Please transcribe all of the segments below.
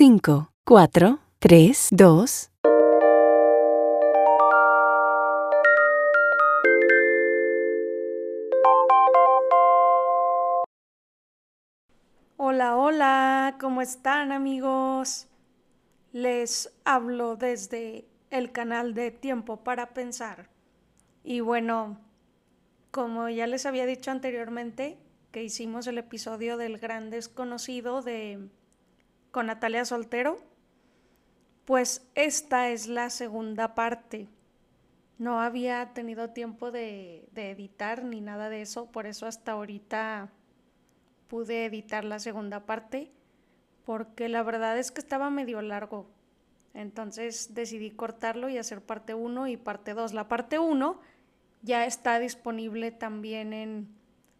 5, 4, 3, 2. Hola, hola, ¿cómo están amigos? Les hablo desde el canal de Tiempo para Pensar. Y bueno, como ya les había dicho anteriormente, que hicimos el episodio del gran desconocido de con Natalia Soltero, pues esta es la segunda parte. No había tenido tiempo de, editar ni nada de eso, por eso hasta ahorita pude editar la segunda parte, porque la verdad es que estaba medio largo. Entonces decidí cortarlo y hacer parte 1 y parte 2. La parte 1 ya está disponible también en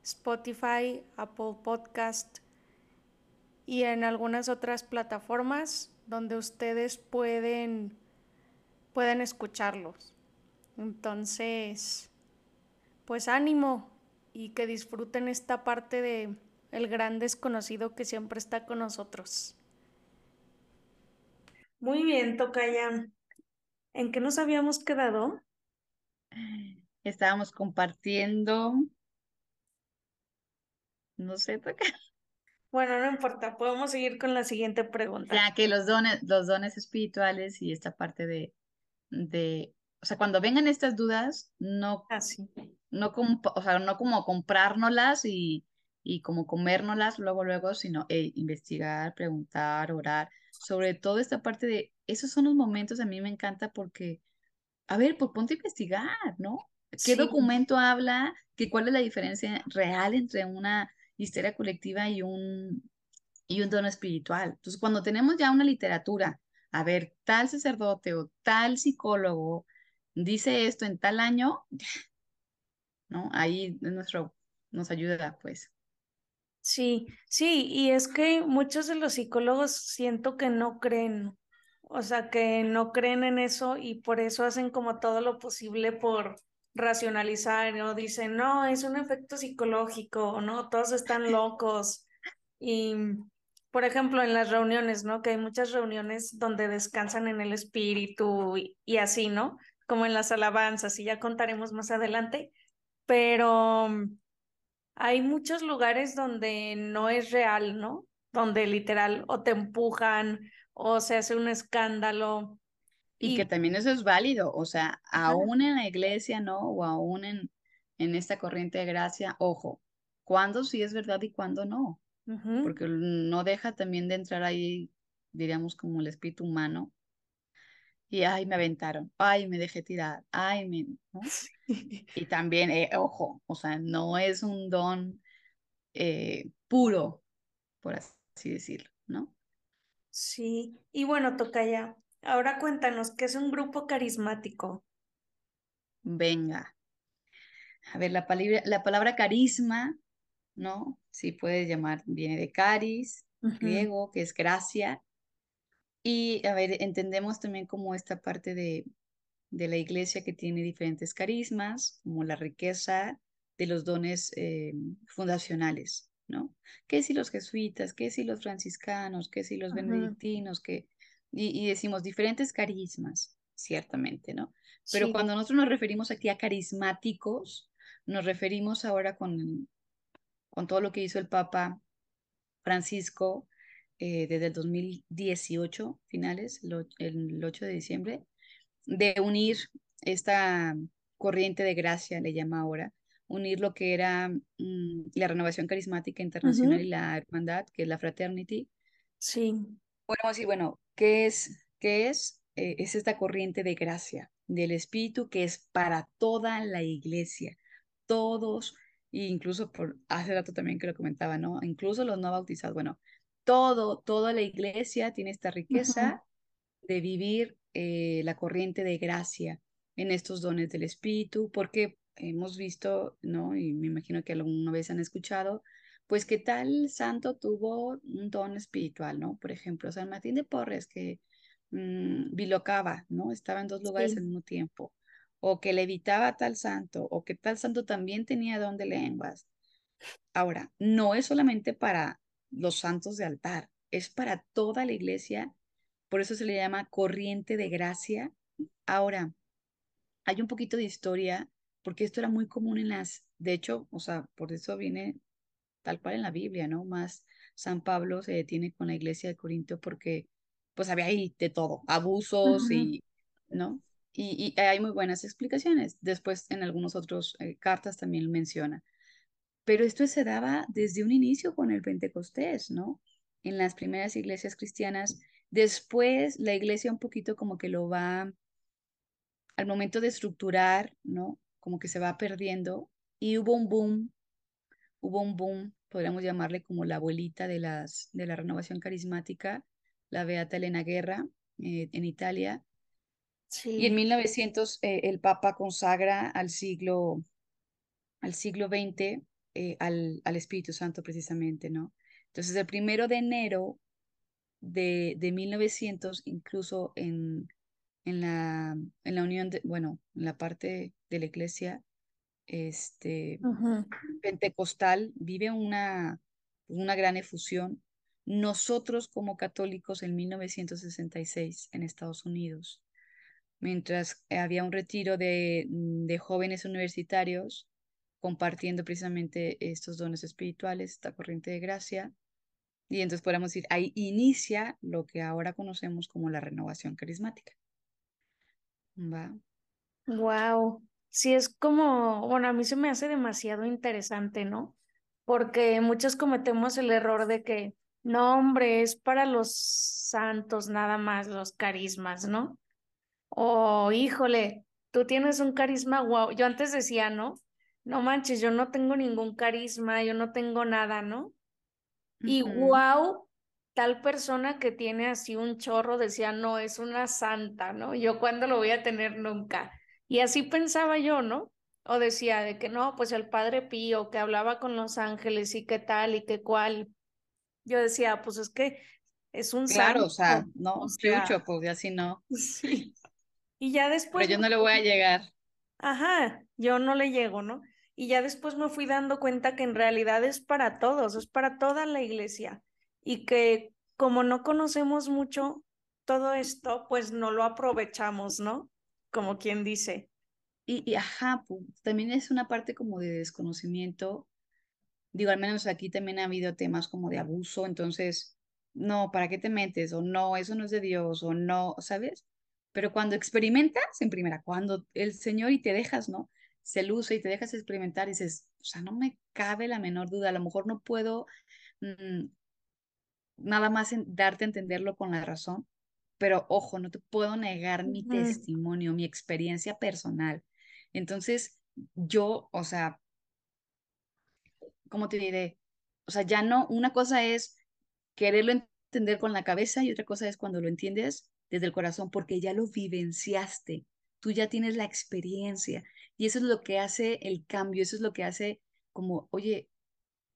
Spotify, Apple Podcast y en algunas otras plataformas donde ustedes pueden, pueden escucharlos. Entonces, pues ánimo y que disfruten esta parte de el gran desconocido que siempre está con nosotros. Muy bien, Tocaya. ¿En qué nos habíamos quedado? Estábamos compartiendo. No sé, Tocaya. Bueno, no importa, podemos seguir con la siguiente pregunta. Ya que los dones, los dones espirituales y esta parte de, de, o sea, cuando vengan estas dudas, no, Así. no, como, o sea, no como comprárnoslas y, y como comérnoslas luego, luego, sino eh, investigar, preguntar, orar, sobre todo esta parte de, esos son los momentos, a mí me encanta porque, a ver, pues ponte a investigar, ¿no? ¿Qué Sí. documento habla? Que ¿Cuál es la diferencia real entre una histeria colectiva y un, y un don espiritual? Entonces, cuando tenemos ya una literatura, a ver, tal sacerdote o tal psicólogo dice esto en tal año, ¿no? Ahí es nuestro, nos ayuda, pues. Sí, sí, y es que muchos de los psicólogos siento que no creen, o sea, que no creen en eso y por eso hacen como todo lo posible por racionalizar, ¿no? Dicen, no, es un efecto psicológico, ¿no? Todos están locos. Y, por ejemplo, en las reuniones, ¿no? Que hay muchas reuniones donde descansan en el espíritu y, y así, ¿no? Como en las alabanzas, y ya contaremos más adelante, pero hay muchos lugares donde no es real, ¿no? Donde literal o te empujan o se hace un escándalo. Y que también eso es válido, o sea, aún en la iglesia, ¿no? O aún en, en esta corriente de gracia, ojo, cuándo sí es verdad y cuándo no, porque no deja también de entrar ahí, diríamos, como el espíritu humano, y ay, me aventaron, ay, me dejé tirar, ay, me, ¿no? Y también, eh, ojo, o sea, no es un don eh, puro, por así decirlo, ¿no? Sí, y bueno, Tocaya, ahora cuéntanos, ¿qué es un grupo carismático? Venga. A ver, la palabra, la palabra carisma, ¿no? Sí puedes llamar, viene de caris, griego, que es gracia. Y, a ver, entendemos también como esta parte de, de la iglesia que tiene diferentes carismas, como la riqueza de los dones eh, fundacionales, ¿no? ¿Qué si los jesuitas? ¿Qué si los franciscanos? ¿Qué si los benedictinos? ¿Qué? Y, y decimos diferentes carismas, ciertamente, ¿no? Pero Sí, cuando nosotros nos referimos aquí a carismáticos, nos referimos ahora con, con todo lo que hizo el Papa Francisco eh, desde el 2018, finales, el, och- el 8 de diciembre, de unir esta corriente de gracia, le llama ahora, unir lo que era mm, la renovación carismática internacional y la hermandad, que es la fraternity. sí, Podemos decir, bueno, ¿qué es? ¿Qué es? Eh, es esta corriente de gracia del Espíritu que es para toda la iglesia, todos, e incluso por hace rato también que lo comentaba, ¿no? Incluso los no bautizados, bueno, todo, toda la iglesia tiene esta riqueza de vivir eh, la corriente de gracia en estos dones del Espíritu, porque hemos visto, ¿no? Y me imagino que alguna vez han escuchado, pues que tal santo tuvo un don espiritual, ¿no? Por ejemplo, San Martín de Porres, que mm, bilocaba, ¿no? Estaba en dos lugares al sí, mismo tiempo, o que levitaba a tal santo, o que tal santo también tenía don de lenguas. Ahora, no es solamente para los santos de altar, es para toda la iglesia, por eso se le llama corriente de gracia. Ahora, hay un poquito de historia, porque esto era muy común en las, de hecho, o sea, por eso viene tal cual en la Biblia, ¿no? Más San Pablo se detiene con la iglesia de Corinto porque pues había ahí de todo, abusos y, ¿no? Y, hay muy buenas explicaciones. Después en algunos otros eh, cartas también menciona. Pero esto se daba desde un inicio con el Pentecostés, ¿no? En las primeras iglesias cristianas. Después la iglesia un poquito como que lo va, al momento de estructurar, ¿no? Como que se va perdiendo. Y hubo un boom, hubo un boom, podríamos llamarle como la abuelita de, las, de la renovación carismática, la Beata Elena Guerra eh, en Italia. Y en 1900 eh, el Papa consagra al siglo, al siglo XX eh, al, al, Espíritu Santo precisamente, ¿no? Entonces el primero de enero de, de 1900, incluso en, en, la, en la unión, de, bueno, en la parte de la iglesia este, pentecostal, vive una, una gran efusión nosotros como católicos en 1966 en Estados Unidos, mientras había un retiro de, de jóvenes universitarios compartiendo precisamente estos dones espirituales, esta corriente de gracia. Y entonces podríamos decir, ahí inicia lo que ahora conocemos como la renovación carismática. ¿Va? Wow. Sí, es como, bueno, a mí se me hace demasiado interesante, ¿no? Porque muchos cometemos el error de que no, hombre, es para los santos nada más, los carismas, ¿no? Oh, híjole, tú tienes un carisma guau. Yo antes decía, ¿no? No manches, yo no tengo ningún carisma, yo no tengo nada, ¿no? Y wow, tal persona que tiene así un chorro decía, no, es una santa, ¿no? Yo cuándo lo voy a tener nunca. Y así pensaba yo, ¿no? O decía de que no, pues el Padre Pío que hablaba con los ángeles y qué tal y qué cual yo decía, pues es que es un Claro, o sea, no, o pues así no. Sí. Y ya después. Pero yo no le voy a llegar. Ajá, yo no le llego, ¿no? Y ya después me fui dando cuenta que en realidad es para todos, es para toda la iglesia. Y que como no conocemos mucho todo esto, pues no lo aprovechamos, ¿no? Como quien dice. Y, ajá, también es una parte como de desconocimiento Digo, al menos aquí también ha habido temas como de abuso, entonces, no, ¿para qué te metes? O no, eso no es de Dios, o no, ¿sabes? Pero cuando experimentas, en primera, cuando el Señor y te dejas, ¿no? Se luce y te dejas experimentar y dices, o sea, no me cabe la menor duda, a lo mejor no puedo mm, nada más darte a entenderlo con la razón, pero ojo, no te puedo negar mi testimonio, mi experiencia personal. Entonces, yo, o sea, ¿cómo te diré? O sea, ya no, una cosa es quererlo entender con la cabeza y otra cosa es cuando lo entiendes desde el corazón, porque ya lo vivenciaste, tú ya tienes la experiencia y eso es lo que hace el cambio, eso es lo que hace como, oye,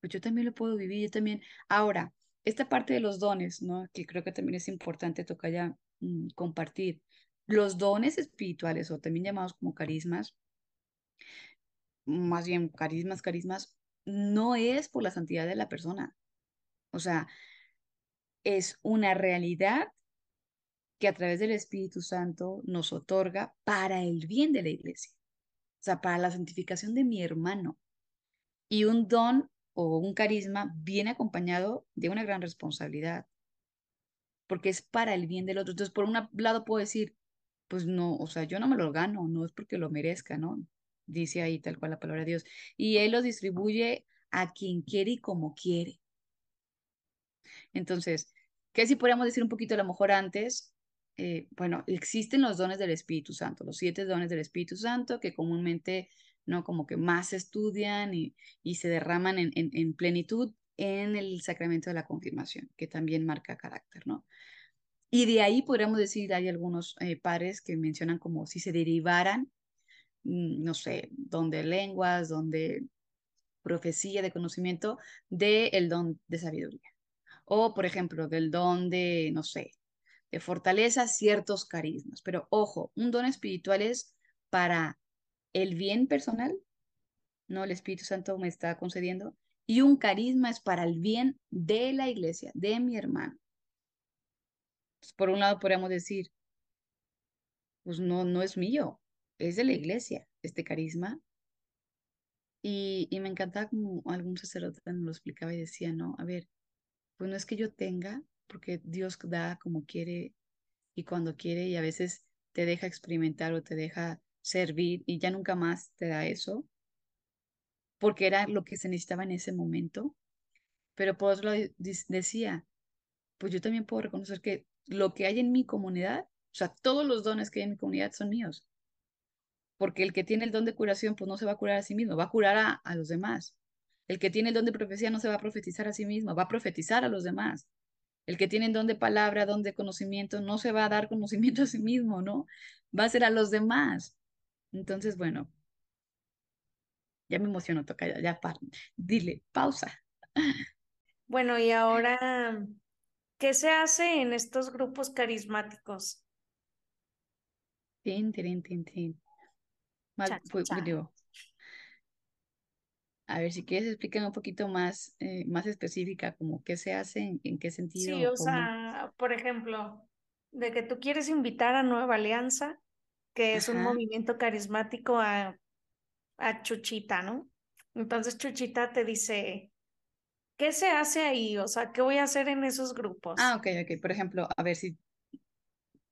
pues yo también lo puedo vivir, yo también. Ahora, esta parte de los dones, ¿no? Que creo que también es importante tocar ya mm, compartir. Los dones espirituales o también llamados como carismas, más bien carismas, carismas, no es por la santidad de la persona. O sea, es una realidad que a través del Espíritu Santo nos otorga para el bien de la iglesia. O sea, para la santificación de mi hermano. Y un don o un carisma viene acompañado de una gran responsabilidad, porque es para el bien del otro. Entonces, por un lado puedo decir, pues no, o sea, yo no me lo gano, no es porque lo merezca, ¿no? dice ahí tal cual la palabra de Dios. Y Él lo distribuye a quien quiere y como quiere. Entonces, ¿qué si podríamos decir un poquito a lo mejor antes? Eh, bueno, existen los dones del Espíritu Santo, los siete dones del Espíritu Santo que comúnmente, ¿no? Como que más estudian y, y se derraman en, en, plenitud en el sacramento de la confirmación, que también marca carácter, ¿no? Y de ahí podríamos decir, hay algunos eh, pares que mencionan como si se derivaran Mm, no sé, donde lenguas, donde profecía de conocimiento del don de sabiduría. O, por ejemplo, del don de, no sé, de fortaleza, ciertos carismas. Pero ojo, un don espiritual es para el bien personal, ¿no? El Espíritu Santo me está concediendo. Y un carisma es para el bien de la iglesia, de mi hermano. por un lado podríamos decir, pues no, no es mío, es de la iglesia, este carisma. Y, y me encantaba como algún sacerdote nos lo explicaba y decía, no, a ver, pues no es que yo tenga, porque Dios da como quiere y cuando quiere y a veces te deja experimentar o te deja servir y ya nunca más te da eso, porque era lo que se necesitaba en ese momento. Pero por otro lado decía, pues yo también puedo reconocer que lo que hay en mi comunidad, o sea, todos los dones que hay en mi comunidad son míos. Porque el que tiene el don de curación, pues no se va a curar a sí mismo, va a curar a, a los demás. El que tiene el don de profecía no se va a profetizar a sí mismo, va a profetizar a los demás. El que tiene el don de palabra, don de conocimiento, no se va a dar conocimiento a sí mismo, ¿no? Va a ser a los demás. Entonces, bueno, ya me emociono, toca ya, ya dile, pausa. Bueno, y ahora, ¿qué se hace en estos grupos carismáticos? Tin, tin, tin, tin. a ver, si quieres explícame un poquito más, eh, más específica, como qué se hace, en, qué sentido. Sí, o sea, por ejemplo, de que tú quieres invitar a Nueva Alianza, que es un movimiento carismático a, a Chuchita, ¿no? Entonces Chuchita te dice, ¿qué se hace ahí? O sea, ¿qué voy a hacer en esos grupos? Ah, ok, ok. Por ejemplo, a ver si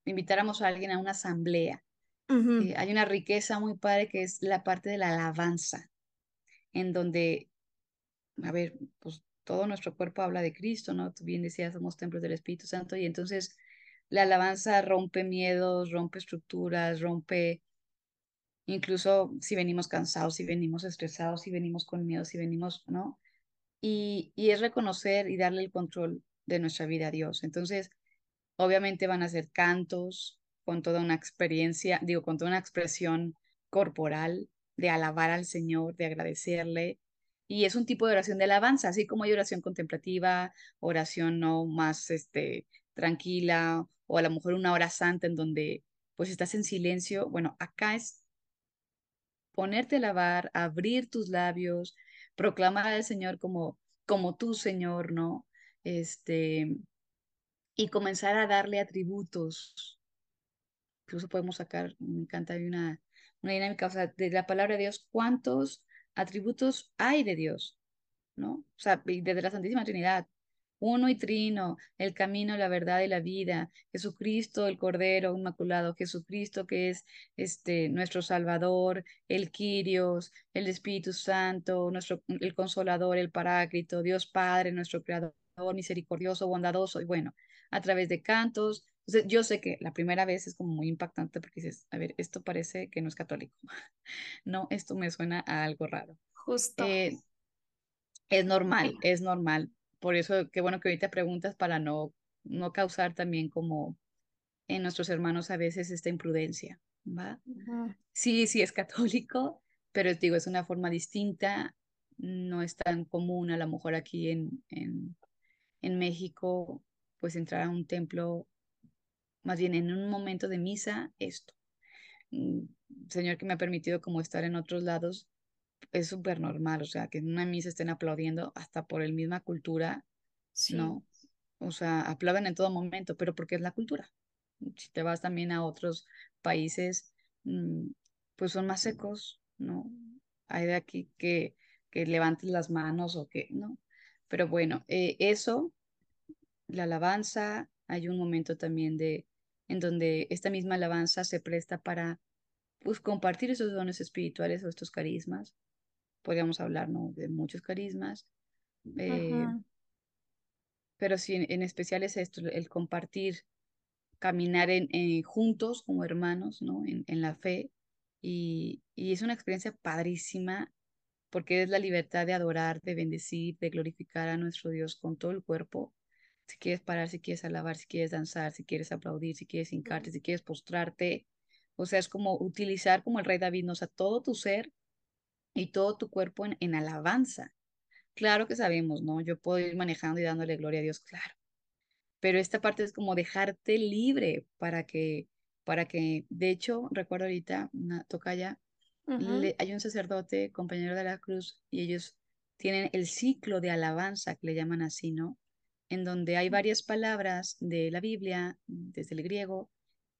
invitáramos a alguien a una asamblea. Eh, hay una riqueza muy padre que es la parte de la alabanza, en donde, a ver, pues todo nuestro cuerpo habla de Cristo, ¿no? Tú bien decías, somos templos del Espíritu Santo y entonces la alabanza rompe miedos, rompe estructuras, rompe incluso si venimos cansados, si venimos estresados, si venimos con miedo, si venimos, ¿no? Y, y es reconocer y darle el control de nuestra vida a Dios. Entonces, obviamente van a ser cantos con toda una experiencia, digo, con toda una expresión corporal de alabar al Señor, de agradecerle. Y es un tipo de oración de alabanza, así como hay oración contemplativa, oración no más este, tranquila, o a lo mejor una hora santa en donde pues estás en silencio. Bueno, acá es ponerte a lavar, abrir tus labios, proclamar al Señor como, como tu Señor, ¿no? Este, y comenzar a darle atributos. Incluso podemos sacar, me encanta, hay una, una dinámica, o sea, de la palabra de Dios, ¿cuántos atributos hay de Dios? ¿No? O sea, desde la Santísima Trinidad, uno y trino, el camino, la verdad y la vida, Jesucristo, el Cordero Inmaculado, Jesucristo que es este, nuestro Salvador, el Quirios, el Espíritu Santo, nuestro, el Consolador, el Paráclito, Dios Padre, nuestro Creador, misericordioso, bondadoso, y bueno, a través de cantos. yo sé que la primera vez es como muy impactante porque dices, a ver, esto parece que no es católico. no, esto me suena a algo raro. Justo. Eh, es normal, es normal, por eso, qué bueno que ahorita preguntas para no, no causar también como en nuestros hermanos a veces esta imprudencia, ¿va? Sí, sí es católico, pero digo, es una forma distinta, no es tan común a lo mejor aquí en, en, en México, pues entrar a un templo, más bien en un momento de misa, esto. Mm, señor que me ha permitido como estar en otros lados, es súper normal, o sea, que en una misa estén aplaudiendo hasta por el misma cultura, ¿no? O sea, aplauden en todo momento, pero porque es la cultura. Si te vas también a otros países, mm, pues son más secos, ¿no? Hay de aquí que, que levanten las manos o que, ¿no? Pero bueno, eh, eso, la alabanza, hay un momento también de, en donde esta misma alabanza se presta para, pues, compartir esos dones espirituales o estos carismas, podríamos hablar ¿no? de muchos carismas, eh, pero sí, en, especial es esto, el compartir, caminar en, juntos como hermanos, ¿no? En, en la fe, y, y, es una experiencia padrísima porque es la libertad de adorar, de bendecir, de glorificar a nuestro Dios con todo el cuerpo. Si quieres parar, si quieres alabar, si quieres danzar, si quieres aplaudir, si quieres hincarte, si quieres postrarte. O sea, es como utilizar como el rey David, ¿no? o sea, todo tu ser y todo tu cuerpo en, alabanza. Claro que sabemos, ¿no? Yo puedo ir manejando y dándole gloria a Dios, claro. Pero esta parte es como dejarte libre para que, para que, de hecho, recuerdo ahorita, una tocaya, hay un sacerdote, compañero de la cruz, y ellos tienen el ciclo de alabanza, que le llaman así, ¿no? en donde hay varias palabras de la Biblia, desde el griego,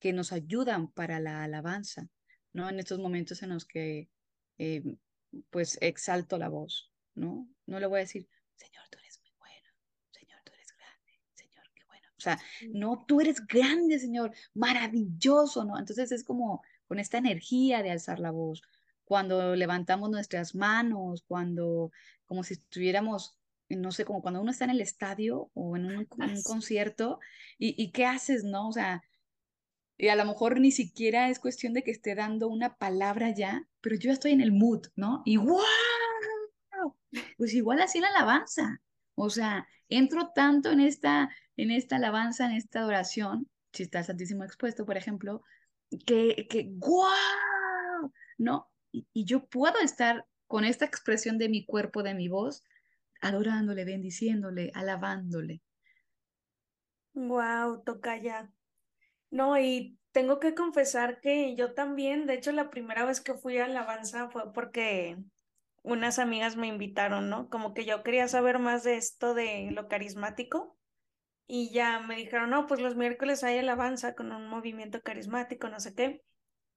que nos ayudan para la alabanza, ¿no? En estos momentos en los que, eh, pues, exalto la voz, ¿no? No le voy a decir, Señor, tú eres muy bueno, Señor, tú eres grande, Señor, qué bueno. O sea, no, tú eres grande, Señor, maravilloso, ¿no? Entonces es como con esta energía de alzar la voz, cuando levantamos nuestras manos, cuando, como si estuviéramos no sé, como cuando uno está en el estadio o en un, concierto y, y, qué haces, ¿no? O sea, y a lo mejor ni siquiera es cuestión de que esté dando una palabra ya, pero yo estoy en el mood, ¿no? Y ¡wow! Pues igual así la alabanza. O sea, entro tanto en esta, en esta alabanza, en esta adoración, si está el Santísimo expuesto, por ejemplo, que, que ¡guau! ¿No? Y, y yo puedo estar con esta expresión de mi cuerpo, de mi voz, adorándole, bendiciéndole, alabándole. Wow, toca ya. No, y tengo que confesar que yo también, de hecho, la primera vez que fui a Alabanza fue porque unas amigas me invitaron, ¿no? Como que yo quería saber más de esto de lo carismático y ya me dijeron, no, pues los miércoles hay alabanza con un movimiento carismático, no sé qué.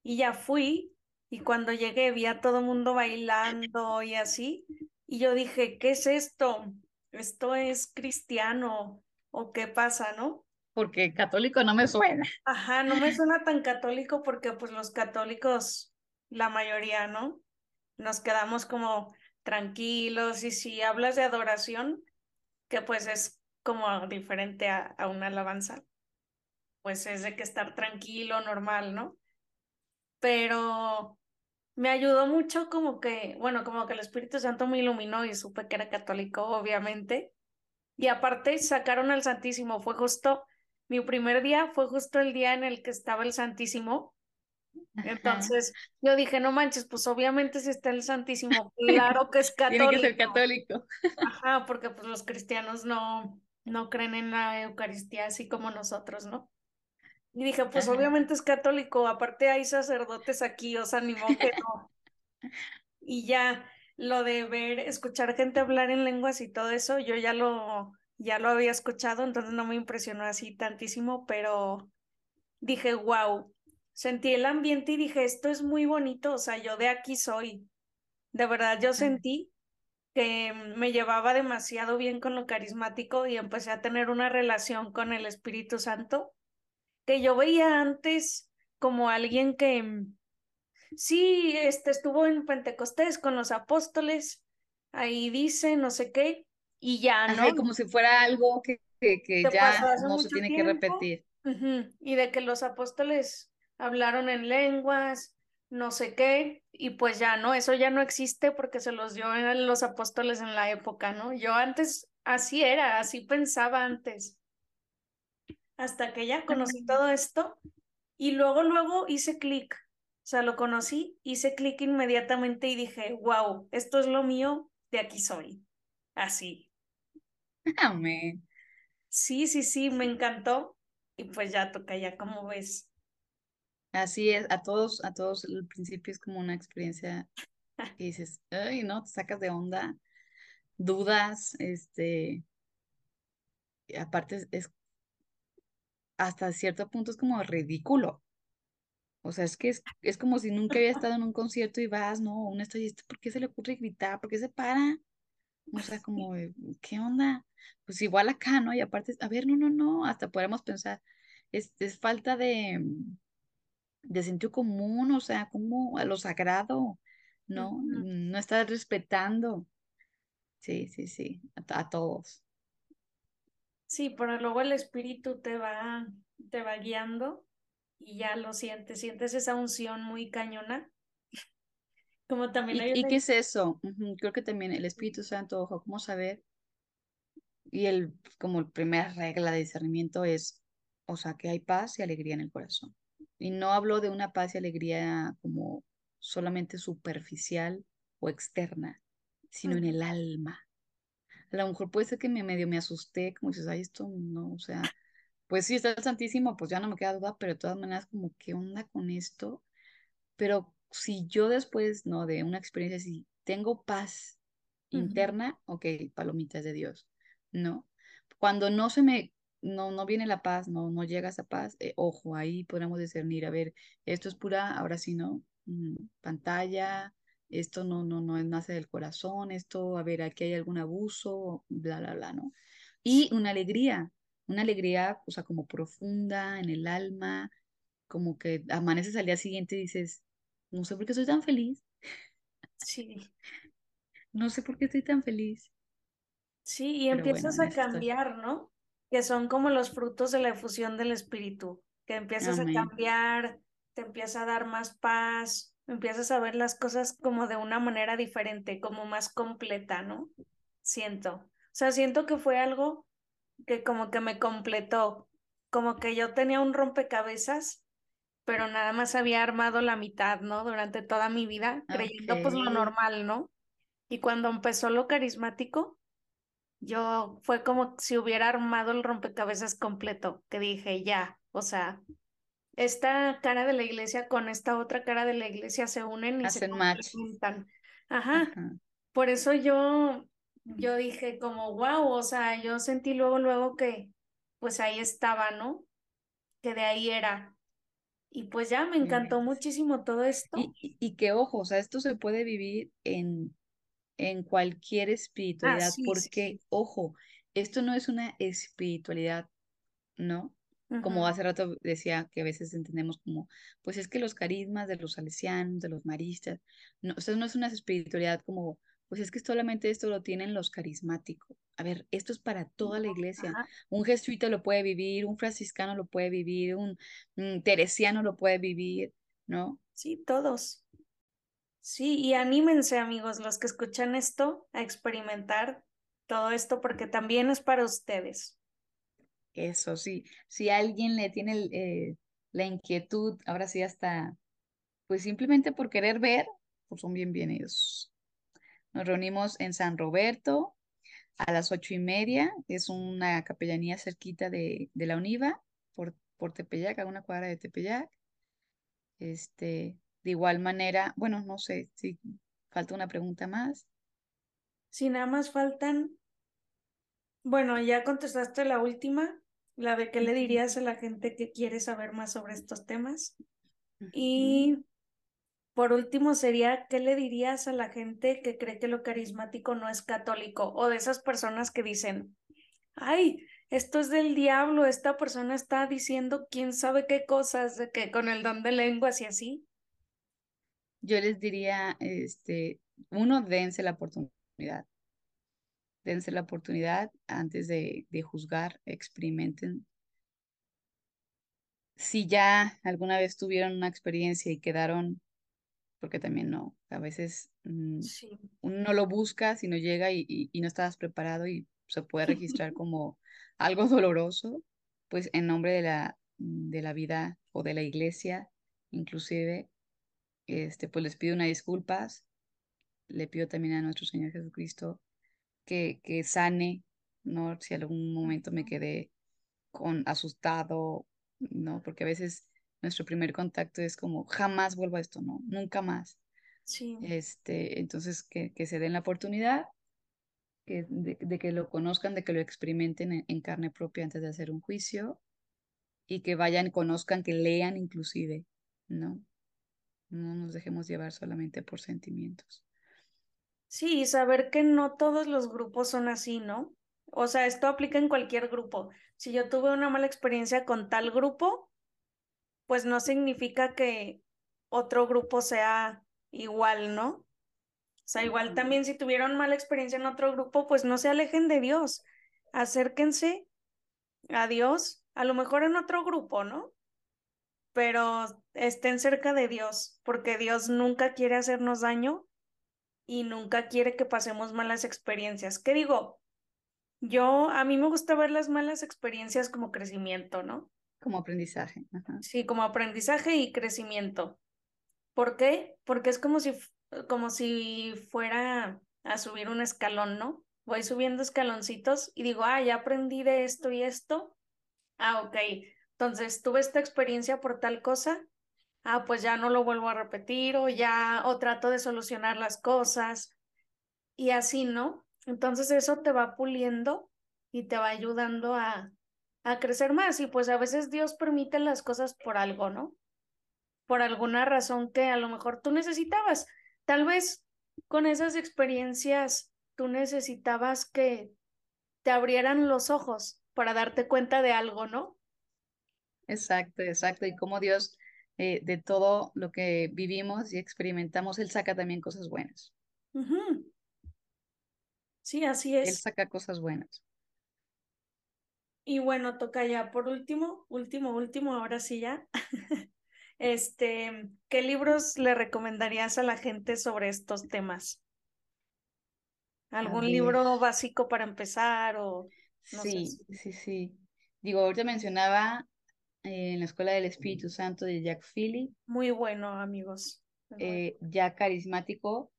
Y ya fui y cuando llegué vi a todo mundo bailando y así. Y yo dije, ¿qué es esto? ¿Esto es cristiano o qué pasa, no? Porque católico no me suena. Ajá, no me suena tan católico porque pues los católicos, la mayoría, ¿no? Nos quedamos como tranquilos y si hablas de adoración, que pues es como diferente a, a una alabanza, pues es de que estar tranquilo, normal, ¿no? Pero me ayudó mucho como que, bueno, como que el Espíritu Santo me iluminó y supe que era católico, obviamente. Y aparte sacaron al Santísimo, fue justo mi primer día fue justo el día en el que estaba el Santísimo. Entonces yo dije, no manches, pues obviamente si está el Santísimo, claro que es católico. Tiene que ser católico. Ajá, porque pues los cristianos no, no creen en la Eucaristía así como nosotros, ¿no? Y dije, pues obviamente es católico, aparte hay sacerdotes aquí, o sea, ni modo que no. Y ya lo de ver, escuchar gente hablar en lenguas y todo eso, yo ya lo, ya lo había escuchado, entonces no me impresionó así tantísimo, pero dije, wow, sentí el ambiente y dije, esto es muy bonito, o sea, yo de aquí soy. De verdad, yo sentí que me llevaba demasiado bien con lo carismático y empecé a tener una relación con el Espíritu Santo que yo veía antes como alguien que sí, este estuvo en Pentecostés con los apóstoles, ahí dice no sé qué, y ya, ¿no? como si fuera algo que, que, ya no se tiene que repetir. Y de que los apóstoles hablaron en lenguas, no sé qué, y pues ya, ¿no? Eso ya no existe porque se los dio a los apóstoles en la época, ¿no? Yo antes así era, así pensaba antes. Hasta que ya conocí todo esto y luego, luego hice clic. O sea, lo conocí, hice clic inmediatamente y dije, wow, esto es lo mío, de aquí soy. Así. Amén. Sí, sí, sí, me encantó. Y pues ya toca ya, como ves? Así es, a todos, a todos el principio es como una experiencia que dices, ay, no, te sacas de onda, dudas, este, aparte es, hasta cierto punto es como ridículo. O sea, es que es, es como si nunca había estado en un concierto y vas, ¿no? Un estadio, ¿por qué se le ocurre gritar? ¿Por qué se para? O sea, como, ¿qué onda? Pues igual acá, ¿no? Y aparte, a ver, no, no, no, hasta podemos pensar, es, es falta de, de sentido común, o sea, como a lo sagrado, ¿no? No estás respetando. Sí, sí, sí, a, todos. Sí, pero luego el espíritu te va, te va guiando y ya lo sientes, sientes esa unción muy cañona como también ¿Y, qué es eso? Creo que también el Espíritu Santo, ojo, ¿cómo saber? Y el, como la primera regla de discernimiento es, o sea, que hay paz y alegría en el corazón. Y no hablo de una paz y alegría como solamente superficial o externa, sino en el alma. A lo mejor puede ser que me medio me asusté, como dices, ay, esto no, o sea, pues sí, está el Santísimo, pues ya no me queda duda, pero de todas maneras, como, ¿qué onda con esto? Pero si yo después, ¿no? De una experiencia así, tengo paz interna, ok, palomitas de Dios, ¿no? Cuando no se me, no, no viene la paz, no, no llega esa paz, eh, ojo, ahí podemos discernir, a ver, esto es pura, ahora sí no, mm, pantalla, esto no, no, no nace del corazón, esto, a ver, aquí hay algún abuso, bla, bla, bla, ¿no? Y una alegría, una alegría, o sea, como profunda en el alma, como que amaneces al día siguiente y dices, no sé por qué soy tan feliz. Sí. No sé por qué estoy tan feliz. Sí, y empiezas a cambiar, ¿no? Que son como los frutos de la efusión del espíritu, que empiezas a cambiar, te empieza a dar más paz, empiezas a ver las cosas como de una manera diferente, como más completa, ¿no? Siento. O sea, siento que fue algo que como que me completó, como que yo tenía un rompecabezas, pero nada más había armado la mitad, ¿no? Durante toda mi vida, creyendo pues lo normal, ¿no? Y cuando empezó lo carismático, yo fue como si hubiera armado el rompecabezas completo, que dije, ya, o sea, esta cara de la iglesia con esta otra cara de la iglesia se unen y se complementan. Ajá. Por eso yo, yo dije como, wow, o sea, yo sentí luego, luego que pues ahí estaba, ¿no? Que de ahí era. Y pues ya me encantó muchísimo todo esto. Y, y, que ojo, o sea, esto se puede vivir en, en cualquier ah, espiritualidad, porque, ojo, esto no es una espiritualidad, ¿no? Como hace rato decía que a veces entendemos como, pues es que los carismas de los salesianos, de los maristas, no, esto no es una espiritualidad como, pues es que solamente esto lo tienen los carismáticos. A ver, esto es para toda la iglesia. Un jesuita lo puede vivir, un franciscano lo puede vivir, un, teresiano lo puede vivir, ¿no? Sí, todos. Sí, y anímense amigos, los que escuchan esto, a experimentar todo esto porque también es para ustedes. Eso sí, si alguien le tiene eh, la inquietud, ahora sí hasta, pues simplemente por querer ver, pues son bienvenidos. Nos reunimos en San Roberto a las ocho y media, es una capellanía cerquita de, de la UNIVA, por, por Tepeyac, a una cuadra de Tepeyac. Este, de igual manera, bueno, no sé si falta una pregunta más. Si nada más faltan, bueno, ya contestaste la última, la de qué le dirías a la gente que quiere saber más sobre estos temas. Y por último sería, ¿qué le dirías a la gente que cree que lo carismático no es católico? O de esas personas que dicen, ay, esto es del diablo, esta persona está diciendo quién sabe qué cosas, de que con el don de lenguas y así. Yo les diría, este, uno, dense la oportunidad dense la oportunidad antes de, juzgar, experimenten. Si ya alguna vez tuvieron una experiencia y quedaron, porque también no, a veces mm, uno no lo busca, sino llega y, no estabas preparado y se puede registrar como algo doloroso, pues en nombre de la, de la vida o de la iglesia, inclusive, este, pues les pido una disculpas, le pido también a nuestro Señor Jesucristo que, que sane, ¿no? Si algún momento me quedé con asustado, ¿no? Porque a veces nuestro primer contacto es como, jamás vuelvo a esto, ¿no? Nunca más. Sí. Este, entonces, que, que se den la oportunidad que, de, que lo conozcan, de que lo experimenten en, carne propia antes de hacer un juicio y que vayan, conozcan, que lean inclusive, ¿no? No nos dejemos llevar solamente por sentimientos. Sí, saber que no todos los grupos son así, ¿no? O sea, esto aplica en cualquier grupo. Si yo tuve una mala experiencia con tal grupo, pues no significa que otro grupo sea igual, ¿no? O sea, igual también si tuvieron mala experiencia en otro grupo, pues no se alejen de Dios. Acérquense a Dios, a lo mejor en otro grupo, ¿no? Pero estén cerca de Dios, porque Dios nunca quiere hacernos daño y nunca quiere que pasemos malas experiencias. ¿Qué digo? Yo, a mí me gusta ver las malas experiencias como crecimiento, ¿no? Como aprendizaje. Sí, como aprendizaje y crecimiento. ¿Por qué? Porque es como si, como si fuera a subir un escalón, ¿no? Voy subiendo escaloncitos y digo, ah, ya aprendí de esto y esto. Ah, ok. Entonces, tuve esta experiencia por tal cosa, ah, pues ya no lo vuelvo a repetir o ya, o trato de solucionar las cosas y así, ¿no? Entonces eso te va puliendo y te va ayudando a, a crecer más. Y pues a veces Dios permite las cosas por algo, ¿no? Por alguna razón que a lo mejor tú necesitabas. Tal vez con esas experiencias tú necesitabas que te abrieran los ojos para darte cuenta de algo, ¿no? Exacto, exacto. Y como Dios, eh, de todo lo que vivimos y experimentamos, Él saca también cosas buenas. Sí, así Él es. saca cosas buenas. Y bueno, toca ya por último, último, último, ahora sí ya. Este, ¿qué libros le recomendarías a la gente sobre estos temas? ¿Algún libro básico para empezar o no sé Sí, si- sí, sí. Digo, ahorita mencionaba eh, en la Escuela del Espíritu Santo de Jack Phillip, Muy bueno, amigos. eh, ya carismático,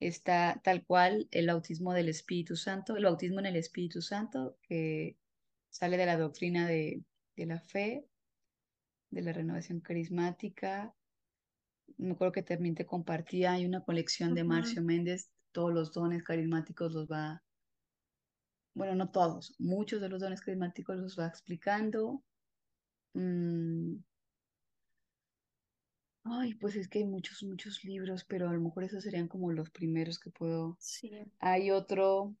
está tal cual el bautismo del Espíritu Santo, el bautismo en el Espíritu Santo, que sale de la doctrina de, de la fe, de la renovación carismática. Me acuerdo que también te compartía, hay una colección de. Marcio Méndez, todos los dones carismáticos los va, bueno, no todos, muchos de los dones carismáticos los va explicando. Mm, Ay, pues es que hay muchos, muchos libros, pero a lo mejor esos serían como los primeros que puedo. Sí. Hay otro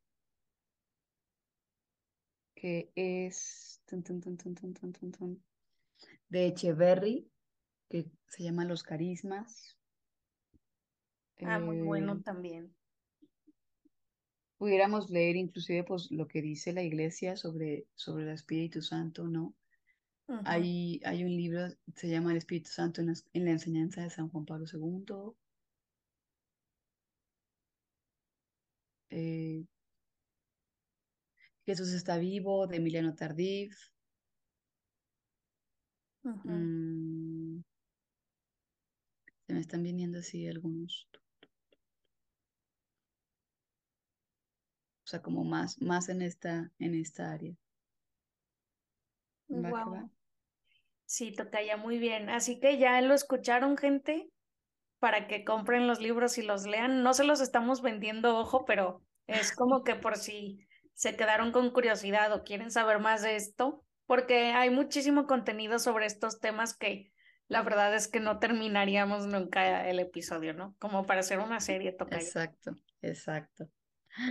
que es de Echeverry, que se llama Los Carismas. Ah, muy bueno eh, también. Pudiéramos leer inclusive pues, lo que dice la iglesia sobre, sobre el Espíritu Santo, ¿no? Hay, hay, un libro, se llama El Espíritu Santo en la, enseñanza de San Juan Pablo II. Jesús está vivo, de Emiliano Tardif. Mm, se me están viniendo así algunos. O sea, como más, más en esta, en esta área. Va que va. Sí, toca ya muy bien. Así que ya lo escucharon, gente, para que compren los libros y los lean. No se los estamos vendiendo, ojo, pero es como que por si se quedaron con curiosidad o quieren saber más de esto, porque hay muchísimo contenido sobre estos temas que la verdad es que no terminaríamos nunca el episodio, ¿no? Como para hacer una serie, toca ya. Exacto, exacto.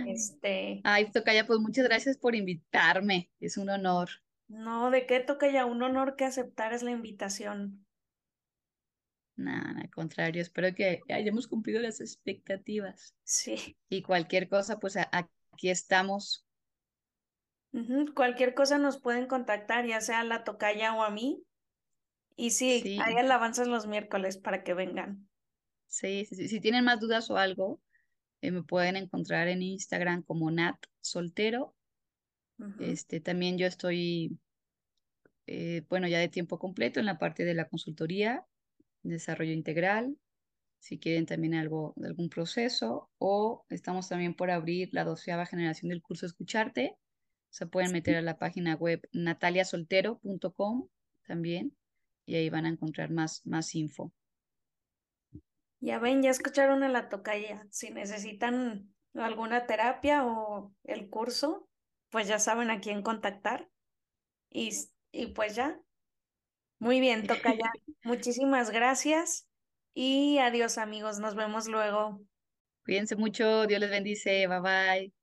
Este, Ay, Tocaya, pues muchas gracias por invitarme. Es un honor. no, ¿de qué toca ya? Un honor que aceptaras la invitación. Nada, al contrario, espero que hayamos cumplido las expectativas. Sí. Y cualquier cosa, pues aquí estamos. Cualquier cosa nos pueden contactar, ya sea a la tocaya o a mí. Y sí, Sí. hay alabanzas los miércoles para que vengan. Sí, sí, sí. Si tienen más dudas o algo, eh, me pueden encontrar en Instagram como Nat Soltero. Este, también yo estoy, eh, bueno, ya de tiempo completo en la parte de la consultoría, desarrollo integral, si quieren también algo, algún proceso, o estamos también por abrir la doceava generación del curso Escucharte. Se pueden meter a la página web nataliasoltero.com también, y ahí van a encontrar más, más info. Ya ven, ya escucharon a la tocaya. Si necesitan alguna terapia o el curso, pues ya saben a quién contactar. Y, y pues ya. Muy bien, tocaya. Muchísimas gracias y adiós amigos. Nos vemos luego. Cuídense mucho, Dios les bendice, bye bye.